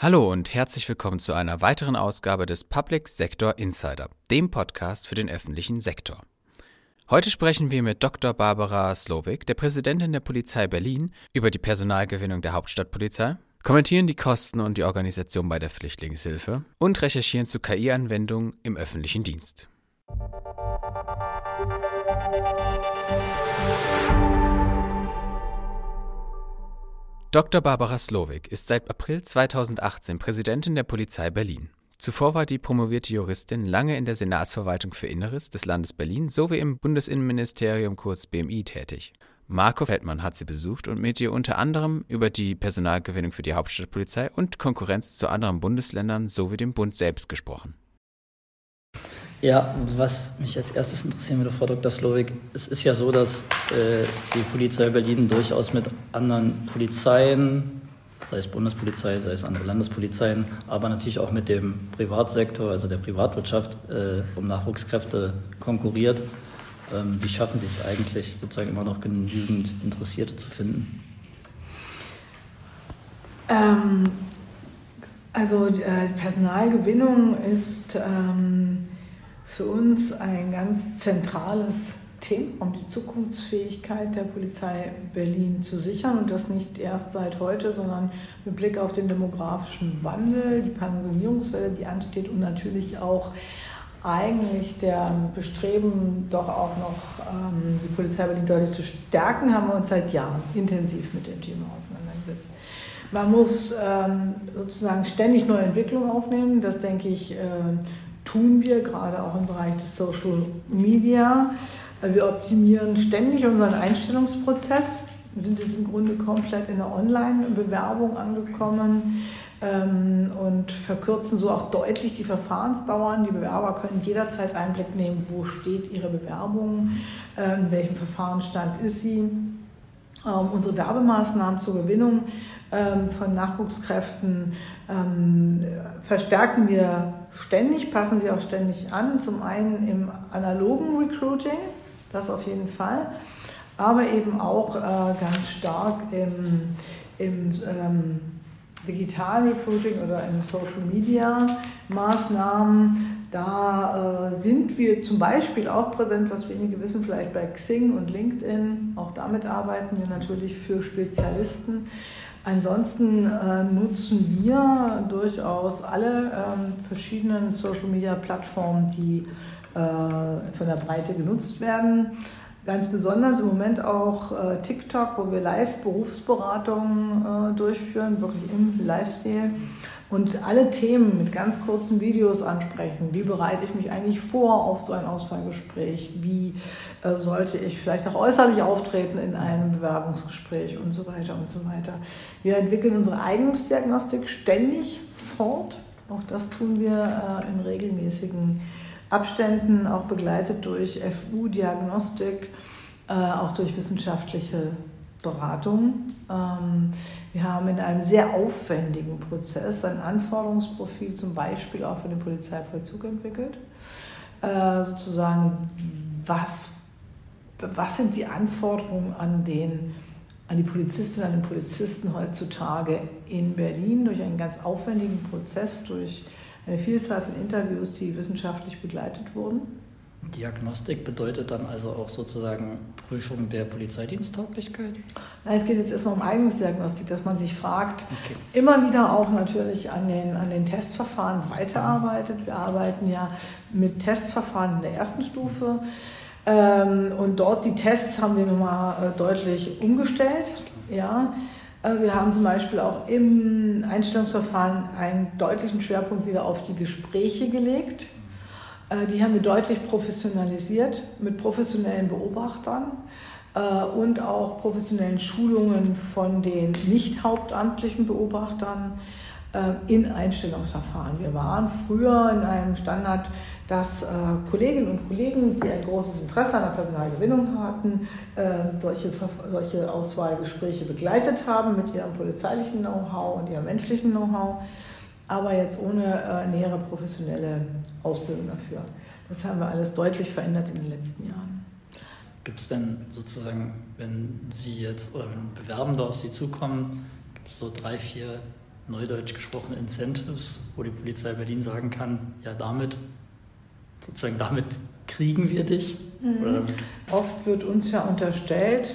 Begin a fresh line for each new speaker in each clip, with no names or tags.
Hallo und herzlich willkommen zu einer weiteren Ausgabe des Public Sector Insider, dem Podcast für den öffentlichen Sektor. Heute sprechen wir mit Dr. Barbara Slowik, der Präsidentin der Polizei Berlin, über die Personalgewinnung der Hauptstadtpolizei, kommentieren die Kosten und die Organisation bei der Flüchtlingshilfe und recherchieren zu KI-Anwendungen im öffentlichen Dienst. Dr. Barbara Slowik ist seit April 2018 Präsidentin der Polizei Berlin. Zuvor war die promovierte Juristin lange in der Senatsverwaltung für Inneres des Landes Berlin sowie im Bundesinnenministerium kurz BMI tätig. Marco Feldmann hat sie besucht und mit ihr unter anderem über die Personalgewinnung für die Hauptstadtpolizei und Konkurrenz zu anderen Bundesländern sowie dem Bund selbst gesprochen.
Ja, was mich als erstes interessieren würde, Frau Dr. Slowik, es ist ja so, dass äh, die Polizei Berlin durchaus mit anderen Polizeien, sei es Bundespolizei, sei es andere Landespolizeien, aber natürlich auch mit dem Privatsektor, also der Privatwirtschaft, äh, um Nachwuchskräfte konkurriert. Ähm, wie schaffen Sie es eigentlich, sozusagen immer noch genügend Interessierte zu finden?
Ähm, also äh, Personalgewinnung ist ähm, für uns ein ganz zentrales Thema, um die Zukunftsfähigkeit der Polizei Berlin zu sichern und das nicht erst seit heute, sondern mit Blick auf den demografischen Wandel, die Pensionierungswelle, die ansteht und natürlich auch eigentlich der Bestreben, doch auch noch ähm, die Polizei Berlin deutlich zu stärken, haben wir uns seit Jahren intensiv mit dem Thema auseinandergesetzt. Man muss ähm, sozusagen ständig neue Entwicklungen aufnehmen. Das denke ich, äh, tun wir gerade auch im Bereich des Social Media. Wir optimieren ständig unseren Einstellungsprozess, wir sind jetzt im Grunde komplett in der Online-Bewerbung angekommen ähm, und verkürzen so auch deutlich die Verfahrensdauern. Die Bewerber können jederzeit Einblick nehmen, wo steht ihre Bewerbung, äh, in welchem Verfahrensstand ist sie. Ähm, unsere Werbemaßnahmen zur Gewinnung ähm, von Nachwuchskräften ähm, verstärken wir ständig, passen sie auch ständig an. Zum einen im analogen Recruiting, das auf jeden Fall, aber eben auch äh, ganz stark im, im ähm, digitalen Recruiting oder in Social Media Maßnahmen. Da äh, sind wir zum Beispiel auch präsent, was wenige wissen, vielleicht bei Xing und LinkedIn. Auch damit arbeiten wir natürlich für Spezialisten. Ansonsten äh, nutzen wir durchaus alle ähm, verschiedenen Social-Media-Plattformen, die äh, von der Breite genutzt werden. Ganz besonders im Moment auch äh, TikTok, wo wir Live-Berufsberatungen äh, durchführen, wirklich im Livestyle und alle Themen mit ganz kurzen Videos ansprechen. Wie bereite ich mich eigentlich vor auf so ein Auswahlgespräch? Wie äh, sollte ich vielleicht auch äußerlich auftreten in einem Bewerbungsgespräch und so weiter und so weiter. Wir entwickeln unsere Eignungsdiagnostik ständig fort. Auch das tun wir äh, in regelmäßigen Abständen, auch begleitet durch FU-Diagnostik, äh, auch durch wissenschaftliche Beratung. Ähm, wir haben in einem sehr aufwendigen Prozess ein Anforderungsprofil zum Beispiel auch für den Polizeivollzug entwickelt. Äh, sozusagen, was, was sind die Anforderungen an, den, an die Polizistinnen, an den Polizisten heutzutage in Berlin durch einen ganz aufwendigen Prozess, durch eine Vielzahl von Interviews, die wissenschaftlich begleitet wurden.
Diagnostik bedeutet dann also auch sozusagen Prüfung der Polizeidiensttauglichkeit?
Es geht jetzt erstmal um Eignungsdiagnostik, dass man sich fragt, okay. immer wieder auch natürlich an den, an den Testverfahren weiterarbeitet. Wir arbeiten ja mit Testverfahren in der ersten Stufe. Ähm, und dort die Tests haben wir nochmal äh, deutlich umgestellt. Ja. Äh, wir haben zum Beispiel auch im Einstellungsverfahren einen deutlichen Schwerpunkt wieder auf die Gespräche gelegt. Äh, die haben wir deutlich professionalisiert mit professionellen Beobachtern äh, und auch professionellen Schulungen von den nicht hauptamtlichen Beobachtern äh, in Einstellungsverfahren. Wir waren früher in einem Standard, dass Kolleginnen und Kollegen, die ein großes Interesse an der Personalgewinnung hatten, solche, solche Auswahlgespräche begleitet haben mit ihrem polizeilichen Know-how und ihrem menschlichen Know-how aber jetzt ohne äh, nähere professionelle Ausbildung dafür. Das haben wir alles deutlich verändert in den letzten Jahren.
Gibt es denn sozusagen, wenn Sie jetzt oder wenn Bewerbende auf Sie zukommen, gibt es so drei, vier neudeutsch gesprochen Incentives, wo die Polizei Berlin sagen kann, ja damit, sozusagen damit kriegen wir dich?
Mhm. Oft wird uns ja unterstellt,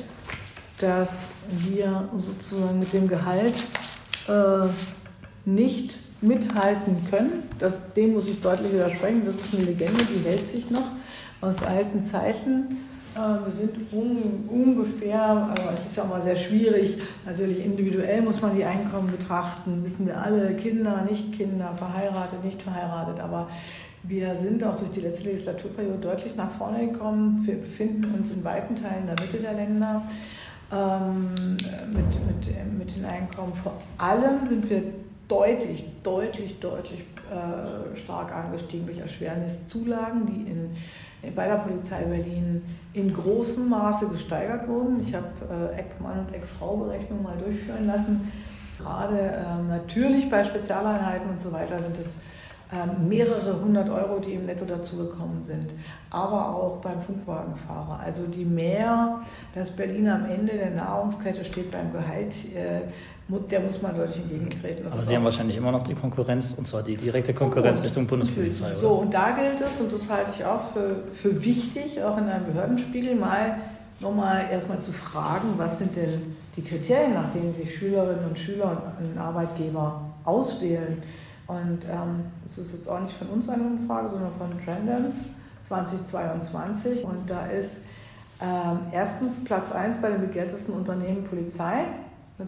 dass wir sozusagen mit dem Gehalt äh, nicht mithalten können. Das, dem muss ich deutlich widersprechen. Das ist eine Legende, die hält sich noch aus alten Zeiten. Äh, wir sind un, ungefähr, aber es ist ja auch mal sehr schwierig, natürlich individuell muss man die Einkommen betrachten, wissen wir alle, Kinder, nicht Kinder, verheiratet, nicht verheiratet, aber wir sind auch durch die letzte Legislaturperiode deutlich nach vorne gekommen. Wir befinden uns in weiten Teilen der Mitte der Länder ähm, mit, mit, mit den Einkommen. Vor allem sind wir deutlich, deutlich, deutlich äh, stark angestiegen durch Erschwerniszulagen, die in bei der Polizei Berlin in großem Maße gesteigert wurden. Ich habe äh, Eckmann und Eckfrau-Berechnungen mal durchführen lassen. Gerade äh, natürlich bei Spezialeinheiten und so weiter sind es äh, mehrere hundert Euro, die im Netto dazugekommen sind. Aber auch beim Funkwagenfahrer. Also die mehr, dass Berlin am Ende der Nahrungskette steht beim Gehalt, äh, der muss man deutlich entgegentreten.
Das Aber Sie haben wahrscheinlich immer noch die Konkurrenz, und zwar die direkte Konkurrenz oh, Richtung Bundespolizei,
oder? So, und da gilt es, und das halte ich auch für, für wichtig, auch in einem Behördenspiegel, mal nochmal erstmal zu fragen, was sind denn die Kriterien, nach denen sich Schülerinnen und Schüler und einen Arbeitgeber auswählen. Und ähm, das ist jetzt auch nicht von uns eine Umfrage, sondern von Trendance 2022. Und da ist ähm, erstens Platz 1 bei den begehrtesten Unternehmen Polizei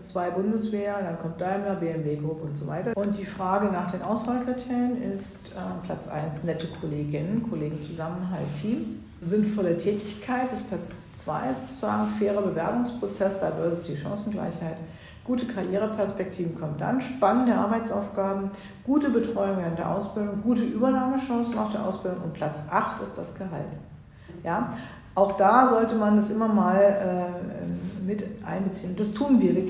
zwei Bundeswehr, dann kommt Daimler, BMW Group und so weiter. Und die Frage nach den Auswahlkriterien ist äh, Platz 1 nette Kolleginnen, Kollegen Zusammenhalt, Team. Sinnvolle Tätigkeit ist Platz 2 sozusagen, fairer Bewerbungsprozess, Diversity, Chancengleichheit. Gute Karriereperspektiven kommt dann, spannende Arbeitsaufgaben, gute Betreuung während der Ausbildung, gute Übernahmechancen nach der Ausbildung und Platz 8 ist das Gehalt. Ja, auch da sollte man das immer mal äh, mit einbeziehen. Das tun wir. Wir,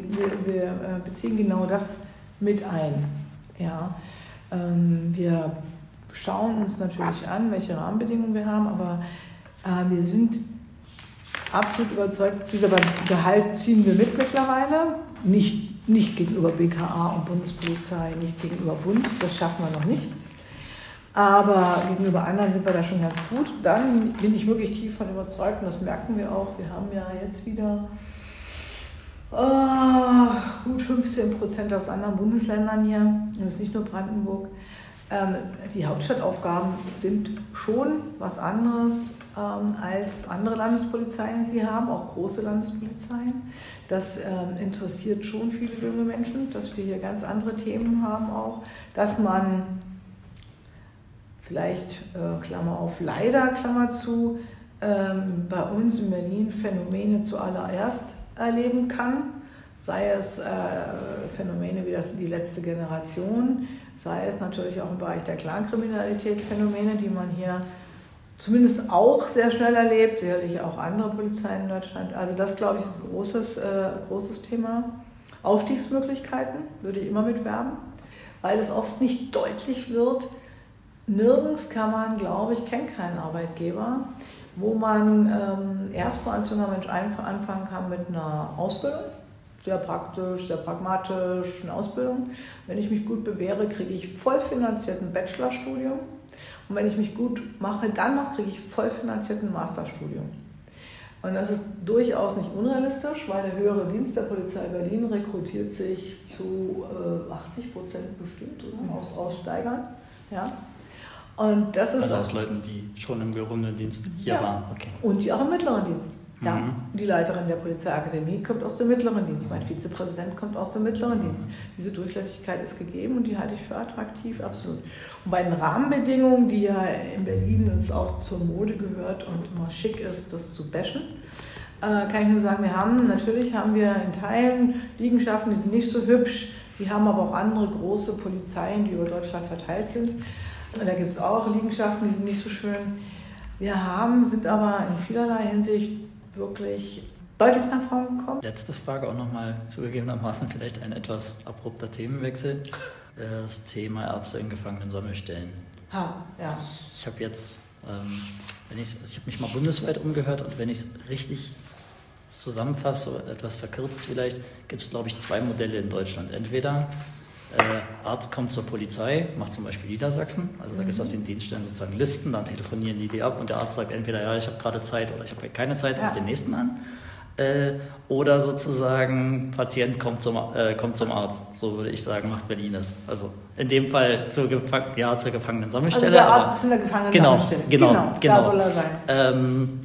wir äh, beziehen genau das mit ein. Ja. Ähm, wir schauen uns natürlich an, welche Rahmenbedingungen wir haben, aber äh, wir sind absolut überzeugt, dieser Gehalt ziehen wir mit mittlerweile. Nicht, nicht gegenüber BKA und Bundespolizei, nicht gegenüber Bund, das schaffen wir noch nicht. Aber gegenüber anderen sind wir da schon ganz gut. Dann bin ich wirklich tief von überzeugt und das merken wir auch. Wir haben ja jetzt wieder oh, gut 15 Prozent aus anderen Bundesländern hier. Das ist nicht nur Brandenburg. Ähm, die Hauptstadtaufgaben sind schon was anderes ähm, als andere Landespolizeien sie haben, auch große Landespolizeien. Das ähm, interessiert schon viele junge Menschen, dass wir hier ganz andere Themen haben auch, dass man vielleicht, äh, Klammer auf, leider, Klammer zu, ähm, bei uns in Berlin Phänomene zuallererst erleben kann, sei es äh, Phänomene wie das, die letzte Generation, sei es natürlich auch im Bereich der Clankriminalität Phänomene, die man hier zumindest auch sehr schnell erlebt, sicherlich auch andere Polizeien in Deutschland. Also das, glaube ich, ist ein großes, äh, großes Thema. Aufstiegsmöglichkeiten würde ich immer mitwerben, weil es oft nicht deutlich wird, Nirgends kann man, glaube ich, kenne keinen Arbeitgeber, wo man ähm, erstmal als junger Mensch anfangen kann mit einer Ausbildung. Sehr praktisch, sehr pragmatisch, eine Ausbildung. Wenn ich mich gut bewähre, kriege ich voll finanziert ein Bachelorstudium. Und wenn ich mich gut mache, dann noch kriege ich voll finanziert ein Masterstudium. Und das ist durchaus nicht unrealistisch, weil der höhere Dienst der Polizei Berlin rekrutiert sich zu äh, 80 Prozent bestimmt oder? aus Aussteigern. Ja?
Und das ist also aus Leuten, die schon im gehobenen Dienst hier ja. waren. Okay.
Und die auch im mittleren Dienst. Ja. Mhm. Die Leiterin der Polizeiakademie kommt aus dem mittleren Dienst. Mein Vizepräsident kommt aus dem mittleren mhm. Dienst. Diese Durchlässigkeit ist gegeben und die halte ich für attraktiv, absolut. Und bei den Rahmenbedingungen, die ja in Berlin es auch zur Mode gehört und immer schick ist, das zu bashen, äh, kann ich nur sagen, wir haben, natürlich haben wir in Teilen Liegenschaften, die sind nicht so hübsch, die haben aber auch andere große Polizeien, die über Deutschland verteilt sind. Da gibt es auch Liegenschaften, die sind nicht so schön. Wir haben, sind aber in vielerlei Hinsicht wirklich deutlich nach vorne gekommen.
Letzte Frage auch nochmal zugegebenermaßen vielleicht ein etwas abrupter Themenwechsel. Das Thema Ärzte in Gefangenen-Sammelstellen.
Ha, ja.
Ich habe jetzt, ähm, wenn ich, also ich habe mich mal bundesweit umgehört und wenn ich es richtig zusammenfasse, etwas verkürzt vielleicht, gibt es glaube ich zwei Modelle in Deutschland. Entweder Äh, Arzt kommt zur Polizei, macht zum Beispiel Niedersachsen. Also da gibt es aus den Dienststellen sozusagen Listen, dann telefonieren die die ab und der Arzt sagt entweder, ja, ich habe gerade Zeit oder ich habe keine Zeit, ja. auf den nächsten an. Äh, oder sozusagen Patient kommt zum, äh, kommt zum Arzt, so würde ich sagen, macht Berlin es. Also in dem Fall zur, Gefang ja, zur Gefangenen-Sammelstelle.
Also der Arzt ist in der Gefangenen-Sammelstelle.
Genau, genau, genau. Da soll er sein. Ähm,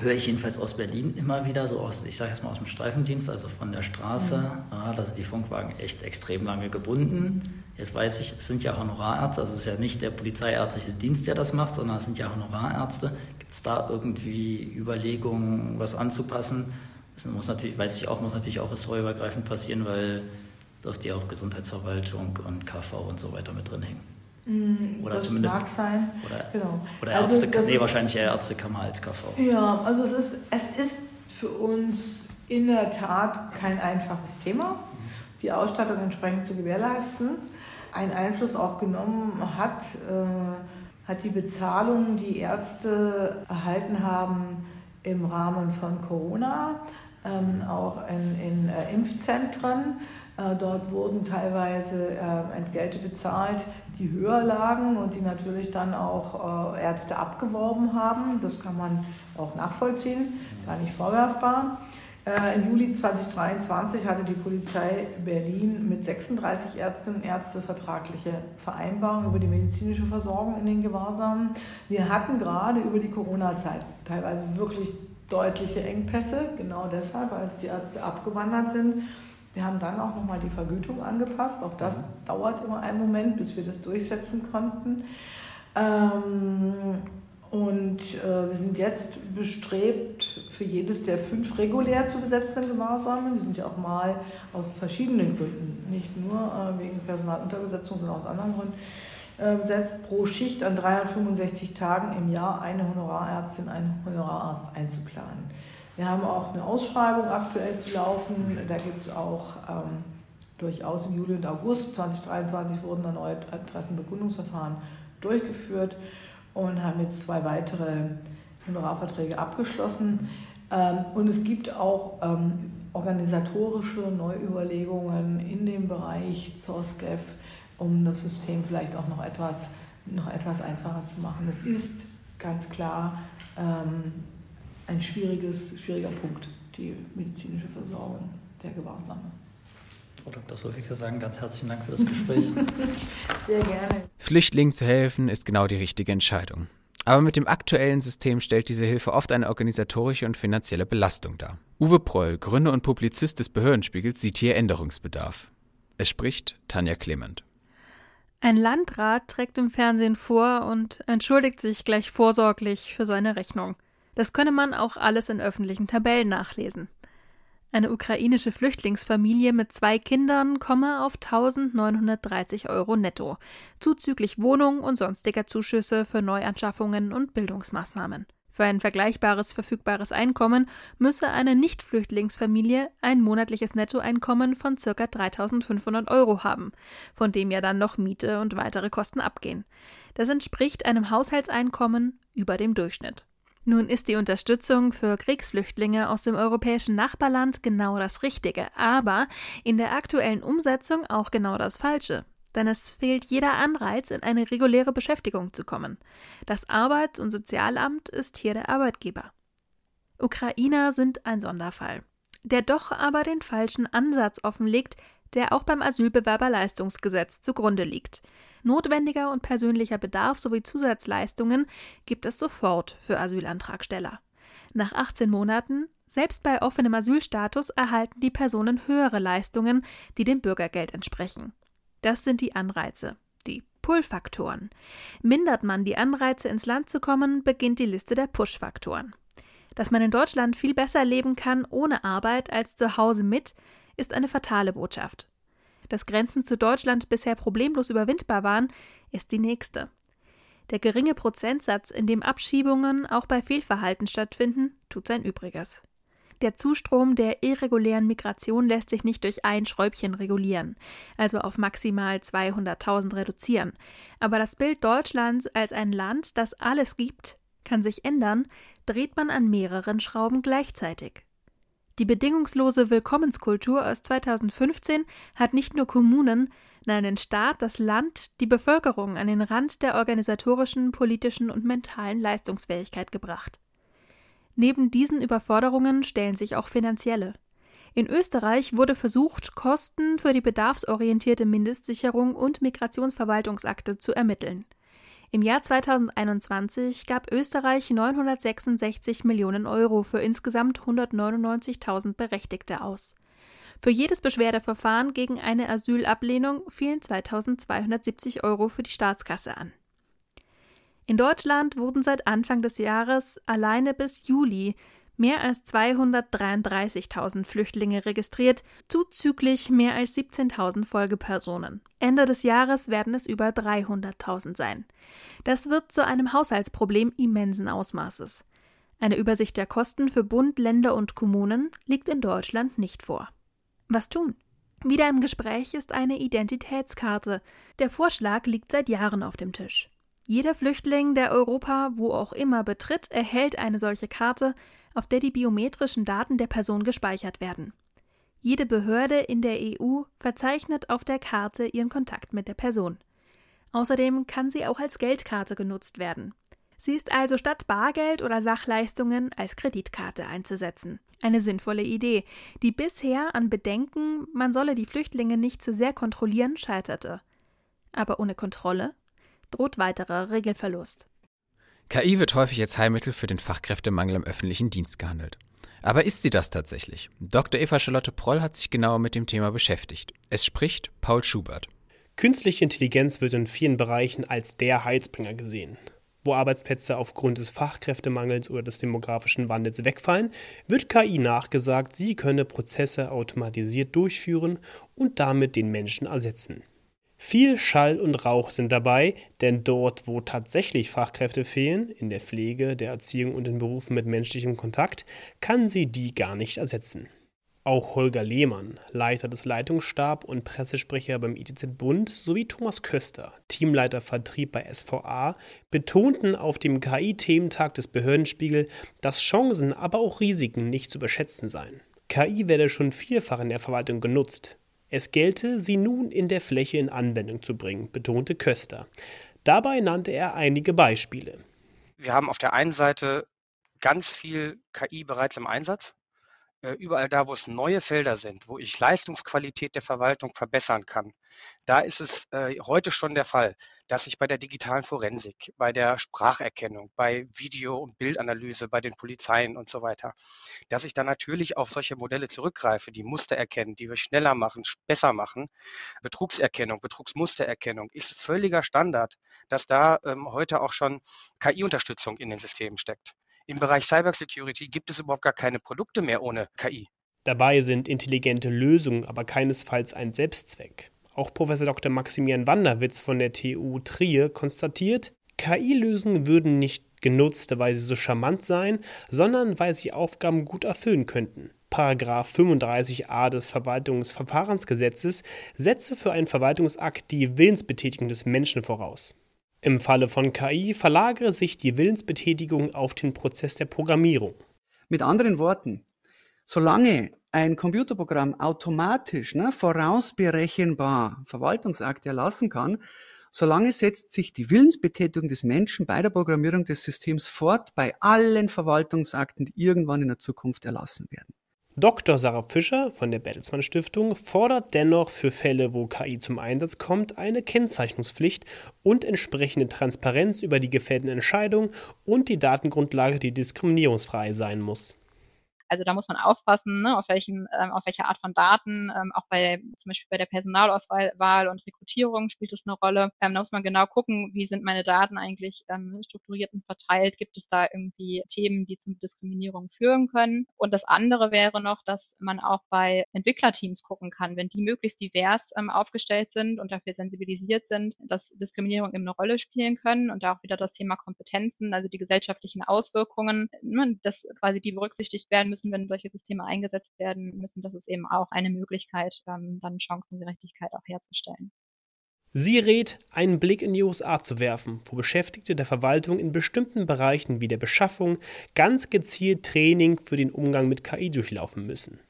höre ich jedenfalls aus Berlin immer wieder, so aus, ich sage jetzt mal aus dem Streifendienst, also von der Straße, mhm. ja, da sind die Funkwagen echt extrem lange gebunden. Jetzt weiß ich, es sind ja Honorarärzte, also es ist ja nicht der polizeiärztliche Dienst, der das macht, sondern es sind ja Honorarärzte. Gibt es da irgendwie Überlegungen, was anzupassen? Das muss natürlich, weiß ich auch, muss natürlich auch ressortübergreifend passieren, weil dürfte ja auch Gesundheitsverwaltung und KV und so weiter mit drin hängen.
Mm, oder das zumindest. Mag sein.
Oder, genau. oder Ärzte, also, nee, wahrscheinlich eher Ärztekammer als KV.
Ja, also es ist, es ist für uns in der Tat kein einfaches Thema, die Ausstattung entsprechend zu gewährleisten. Ein Einfluss auch genommen hat, äh, hat die Bezahlung, die Ärzte erhalten haben im Rahmen von Corona, ähm, auch in, in äh, Impfzentren. Äh, dort wurden teilweise äh, Entgelte bezahlt, die höher lagen und die natürlich dann auch äh, Ärzte abgeworben haben. Das kann man auch nachvollziehen, gar nicht vorwerfbar. Im Juli 2023 hatte die Polizei Berlin mit 36 Ärztinnen und Ärzten vertragliche Vereinbarungen über die medizinische Versorgung in den Gewahrsamen. Wir hatten gerade über die Corona-Zeit teilweise wirklich deutliche Engpässe, genau deshalb, als die Ärzte abgewandert sind. Wir haben dann auch nochmal die Vergütung angepasst. Auch das mhm. dauert immer einen Moment, bis wir das durchsetzen konnten. Ähm, und äh, wir sind jetzt bestrebt, für jedes der fünf regulär zu besetzten Gewahrsamen, die sind ja auch mal aus verschiedenen Gründen, nicht nur äh, wegen Personalunterbesetzung, sondern aus anderen Gründen, äh, besetzt, pro Schicht an 365 Tagen im Jahr eine Honorarärztin, einen Honorararzt einzuplanen. Wir haben auch eine Ausschreibung aktuell zu laufen. Da gibt es auch ähm, durchaus im Juli und August 2023 wurden erneut Adressenbekundungsverfahren durchgeführt und haben jetzt zwei weitere Honorarverträge abgeschlossen. Ähm, und es gibt auch ähm, organisatorische Neuüberlegungen in dem Bereich ZOSGEF, um das System vielleicht auch noch etwas, noch etwas einfacher zu machen. Es ist ganz klar, ähm, ein schwieriges, schwieriger Punkt, die medizinische Versorgung der Gewahrsame.
Frau Dr. Solvike sagen ganz herzlichen Dank für das Gespräch.
Sehr gerne.
Flüchtlingen zu helfen ist genau die richtige Entscheidung. Aber mit dem aktuellen System stellt diese Hilfe oft eine organisatorische und finanzielle Belastung dar. Uwe Proll, Gründer und Publizist des Behördenspiegels, sieht hier Änderungsbedarf. Es spricht Tanja Clement.
Ein Landrat trägt im Fernsehen vor und entschuldigt sich gleich vorsorglich für seine Rechnung. Das könne man auch alles in öffentlichen Tabellen nachlesen. Eine ukrainische Flüchtlingsfamilie mit zwei Kindern komme auf 1930 Euro netto, zuzüglich Wohnung und sonstiger Zuschüsse für Neuanschaffungen und Bildungsmaßnahmen. Für ein vergleichbares verfügbares Einkommen müsse eine Nicht-Flüchtlingsfamilie ein monatliches Nettoeinkommen von ca. 3500 Euro haben, von dem ja dann noch Miete und weitere Kosten abgehen. Das entspricht einem Haushaltseinkommen über dem Durchschnitt. Nun ist die Unterstützung für Kriegsflüchtlinge aus dem europäischen Nachbarland genau das Richtige, aber in der aktuellen Umsetzung auch genau das Falsche. Denn es fehlt jeder Anreiz, in eine reguläre Beschäftigung zu kommen. Das Arbeits- und Sozialamt ist hier der Arbeitgeber. Ukrainer sind ein Sonderfall, der doch aber den falschen Ansatz offenlegt, der auch beim Asylbewerberleistungsgesetz zugrunde liegt. Notwendiger und persönlicher Bedarf sowie Zusatzleistungen gibt es sofort für Asylantragsteller. Nach 18 Monaten, selbst bei offenem Asylstatus, erhalten die Personen höhere Leistungen, die dem Bürgergeld entsprechen. Das sind die Anreize, die Pull-Faktoren. Mindert man die Anreize, ins Land zu kommen, beginnt die Liste der Push-Faktoren. Dass man in Deutschland viel besser leben kann ohne Arbeit als zu Hause mit, ist eine fatale Botschaft dass Grenzen zu Deutschland bisher problemlos überwindbar waren, ist die nächste. Der geringe Prozentsatz, in dem Abschiebungen auch bei Fehlverhalten stattfinden, tut sein Übriges. Der Zustrom der irregulären Migration lässt sich nicht durch ein Schräubchen regulieren, also auf maximal 200.000 reduzieren. Aber das Bild Deutschlands als ein Land, das alles gibt, kann sich ändern, dreht man an mehreren Schrauben gleichzeitig. Die bedingungslose Willkommenskultur aus 2015 hat nicht nur Kommunen, einen Staat, das Land, die Bevölkerung an den Rand der organisatorischen, politischen und mentalen Leistungsfähigkeit gebracht. Neben diesen Überforderungen stellen sich auch finanzielle. In Österreich wurde versucht, Kosten für die bedarfsorientierte Mindestsicherung und Migrationsverwaltungsakte zu ermitteln. Im Jahr 2021 gab Österreich 966 Millionen Euro für insgesamt 199.000 Berechtigte aus. Für jedes Beschwerdeverfahren gegen eine Asylablehnung fielen 2270 Euro für die Staatskasse an. In Deutschland wurden seit Anfang des Jahres alleine bis Juli mehr als 233.000 Flüchtlinge registriert, zuzüglich mehr als 17.000 Folgepersonen. Ende des Jahres werden es über 300.000 sein. Das wird zu einem Haushaltsproblem immensen Ausmaßes. Eine Übersicht der Kosten für Bund, Länder und Kommunen liegt in Deutschland nicht vor. Was tun? Wieder im Gespräch ist eine Identitätskarte. Der Vorschlag liegt seit Jahren auf dem Tisch. Jeder Flüchtling, der Europa wo auch immer betritt, erhält eine solche Karte, auf der die biometrischen Daten der Person gespeichert werden. Jede Behörde in der EU verzeichnet auf der Karte ihren Kontakt mit der Person. Außerdem kann sie auch als Geldkarte genutzt werden. Sie ist also statt Bargeld oder Sachleistungen als Kreditkarte einzusetzen. Eine sinnvolle Idee, die bisher an Bedenken, man solle die Flüchtlinge nicht zu sehr kontrollieren, scheiterte. Aber ohne Kontrolle droht weiterer Regelverlust.
KI wird häufig als Heilmittel für den Fachkräftemangel im öffentlichen Dienst gehandelt. Aber ist sie das tatsächlich? Dr. Eva Charlotte Proll hat sich genauer mit dem Thema beschäftigt. Es spricht Paul Schubert.
Künstliche Intelligenz wird in vielen Bereichen als der Heilsbringer gesehen. Wo Arbeitsplätze aufgrund des Fachkräftemangels oder des demografischen Wandels wegfallen, wird KI nachgesagt, sie könne Prozesse automatisiert durchführen und damit den Menschen ersetzen. Viel Schall und Rauch sind dabei, denn dort, wo tatsächlich Fachkräfte fehlen, in der Pflege, der Erziehung und in Berufen mit menschlichem Kontakt, kann sie die gar nicht ersetzen. Auch Holger Lehmann, Leiter des Leitungsstab und Pressesprecher beim ITZ Bund, sowie Thomas Köster, Teamleiter Vertrieb bei SVA, betonten auf dem KI-Thementag des Behördenspiegel, dass Chancen, aber auch Risiken nicht zu überschätzen seien. KI werde schon vielfach in der Verwaltung genutzt. Es gelte, sie nun in der Fläche in Anwendung zu bringen, betonte Köster. Dabei nannte er einige Beispiele.
Wir haben auf der einen Seite ganz viel KI bereits im Einsatz. Äh, überall da, wo es neue Felder sind, wo ich Leistungsqualität der Verwaltung verbessern kann, da ist es äh, heute schon der Fall, dass ich bei der digitalen Forensik, bei der Spracherkennung, bei Video- und Bildanalyse, bei den Polizeien und so weiter, dass ich dann natürlich auf solche Modelle zurückgreife, die Muster erkennen, die wir schneller machen, besser machen. Betrugserkennung, Betrugsmustererkennung ist völliger Standard, dass da ähm, heute auch schon KI-Unterstützung in den Systemen steckt. Im Bereich Cybersecurity gibt es überhaupt gar keine Produkte mehr ohne KI.
Dabei sind intelligente Lösungen aber keinesfalls ein Selbstzweck. Auch Professor Dr. Maximilian Wanderwitz von der TU Trier konstatiert, KI-Lösungen würden nicht genutzt, weil sie so charmant seien, sondern weil sie Aufgaben gut erfüllen könnten. Paragraph 35a des Verwaltungsverfahrensgesetzes setze für einen Verwaltungsakt die Willensbetätigung des Menschen voraus. Im Falle von KI verlagere sich die Willensbetätigung auf den Prozess der Programmierung.
Mit anderen Worten, solange ein Computerprogramm automatisch ne, vorausberechenbar Verwaltungsakte erlassen kann, solange setzt sich die Willensbetätigung des Menschen bei der Programmierung des Systems fort bei allen Verwaltungsakten, die irgendwann in der Zukunft erlassen werden.
Dr. Sarah Fischer von der Bertelsmann Stiftung fordert dennoch für Fälle, wo KI zum Einsatz kommt, eine Kennzeichnungspflicht und entsprechende Transparenz über die gefällten Entscheidungen und die Datengrundlage, die diskriminierungsfrei sein muss.
Also da muss man aufpassen, ne, auf, welchen, ähm, auf welche Art von Daten, ähm, auch bei zum Beispiel bei der Personalauswahl und Rekrutierung spielt es eine Rolle. Ähm, da muss man genau gucken, wie sind meine Daten eigentlich ähm, strukturiert und verteilt. Gibt es da irgendwie Themen, die zum Diskriminierung führen können? Und das andere wäre noch, dass man auch bei Entwicklerteams gucken kann, wenn die möglichst divers ähm, aufgestellt sind und dafür sensibilisiert sind, dass Diskriminierung eben eine Rolle spielen können und da auch wieder das Thema Kompetenzen, also die gesellschaftlichen Auswirkungen, ne, dass quasi die berücksichtigt werden müssen müssen, wenn solche Systeme eingesetzt werden müssen, das ist eben auch eine Möglichkeit, ähm, dann Chancengerechtigkeit auch herzustellen.
Sie rät, einen Blick in die USA zu werfen, wo Beschäftigte der Verwaltung in bestimmten Bereichen wie der Beschaffung ganz gezielt Training für den Umgang mit KI durchlaufen müssen.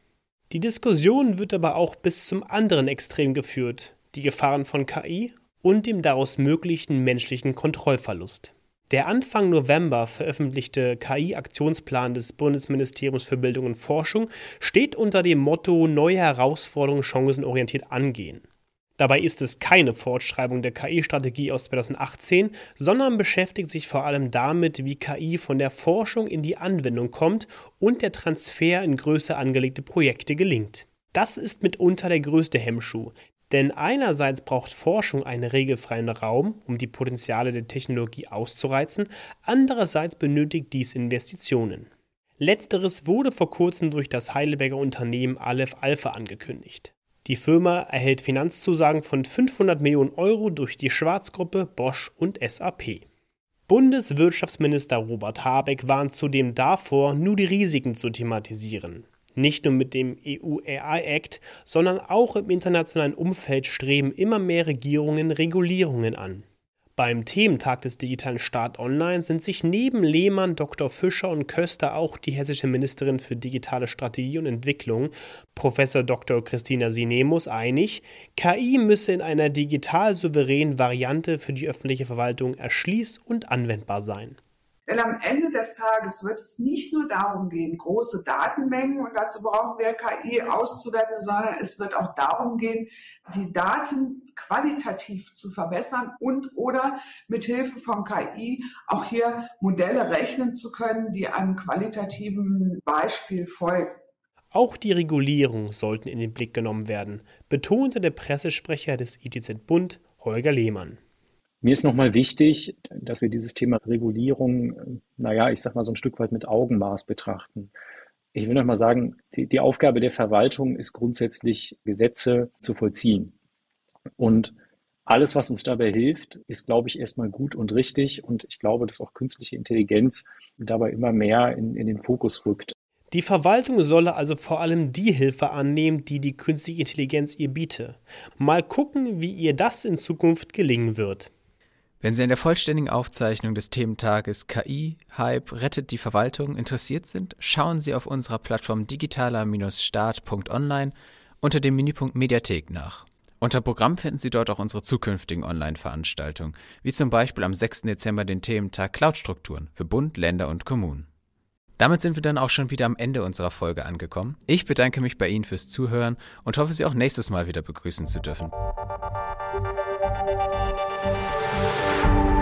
Die Diskussion wird aber auch bis zum anderen Extrem geführt. die Gefahren von KI und dem daraus möglichen menschlichen Kontrollverlust. Der Anfang November veröffentlichte KI-Aktionsplan des Bundesministeriums für Bildung und Forschung steht unter dem Motto Neue Herausforderungen chancenorientiert angehen. Dabei ist es keine Fortschreibung der KI-Strategie aus 2018, sondern beschäftigt sich vor allem damit, wie KI von der Forschung in die Anwendung kommt und der Transfer in größer angelegte Projekte gelingt. Das ist mitunter der größte Hemmschuh, denn einerseits braucht Forschung einen regelfreien Raum, um die Potenziale der Technologie auszureizen, andererseits benötigt dies Investitionen. Letzteres wurde vor kurzem durch das Heidelberger Unternehmen Aleph Alpha angekündigt. Die Firma erhält Finanzzusagen von 500 Millionen Euro durch die Schwarzgruppe, Bosch und SAP. Bundeswirtschaftsminister Robert Habeck warnt zudem davor, nur die Risiken zu thematisieren. Nicht nur mit dem EU AI Act, sondern auch im internationalen Umfeld streben immer mehr Regierungen Regulierungen an. Beim Thementag des digitalen Staat Online sind sich neben Lehmann, Dr. Fischer und Köster auch die hessische Ministerin für digitale Strategie und Entwicklung, Prof. Dr. Christina Sinemus, einig, KI müsse in einer digital souveränen Variante für die öffentliche Verwaltung erschließ- und anwendbar sein.
Denn am Ende des Tages wird es nicht nur darum gehen, große Datenmengen und dazu brauchen wir KI auszuwerten, sondern es wird auch darum gehen, die Daten qualitativ zu verbessern und oder mit Hilfe von KI auch hier Modelle rechnen zu können, die einem qualitativen Beispiel folgen.
Auch die Regulierung sollten in den Blick genommen werden, betonte der Pressesprecher des ITZ Bund Holger Lehmann.
Mir ist nochmal wichtig, dass wir dieses Thema Regulierung, naja, ich sag mal so ein Stück weit mit Augenmaß betrachten. Ich will noch mal sagen, die, die Aufgabe der Verwaltung ist grundsätzlich, Gesetze zu vollziehen. Und alles, was uns dabei hilft, ist, glaube ich, erstmal gut und richtig. Und ich glaube, dass auch künstliche Intelligenz dabei immer mehr in, in den Fokus rückt.
Die Verwaltung solle also vor allem die Hilfe annehmen, die die künstliche Intelligenz ihr biete. Mal gucken, wie ihr das in Zukunft gelingen wird.
Wenn Sie an der vollständigen Aufzeichnung des Thementages KI, Hype, rettet die Verwaltung interessiert sind, schauen Sie auf unserer Plattform digitaler-start.online unter dem Menüpunkt Mediathek nach. Unter Programm finden Sie dort auch unsere zukünftigen Online-Veranstaltungen, wie zum Beispiel am 6. Dezember den Thementag Cloud-Strukturen für Bund, Länder und Kommunen. Damit sind wir dann auch schon wieder am Ende unserer Folge angekommen. Ich bedanke mich bei Ihnen fürs Zuhören und hoffe, Sie auch nächstes Mal wieder begrüßen zu dürfen. thank you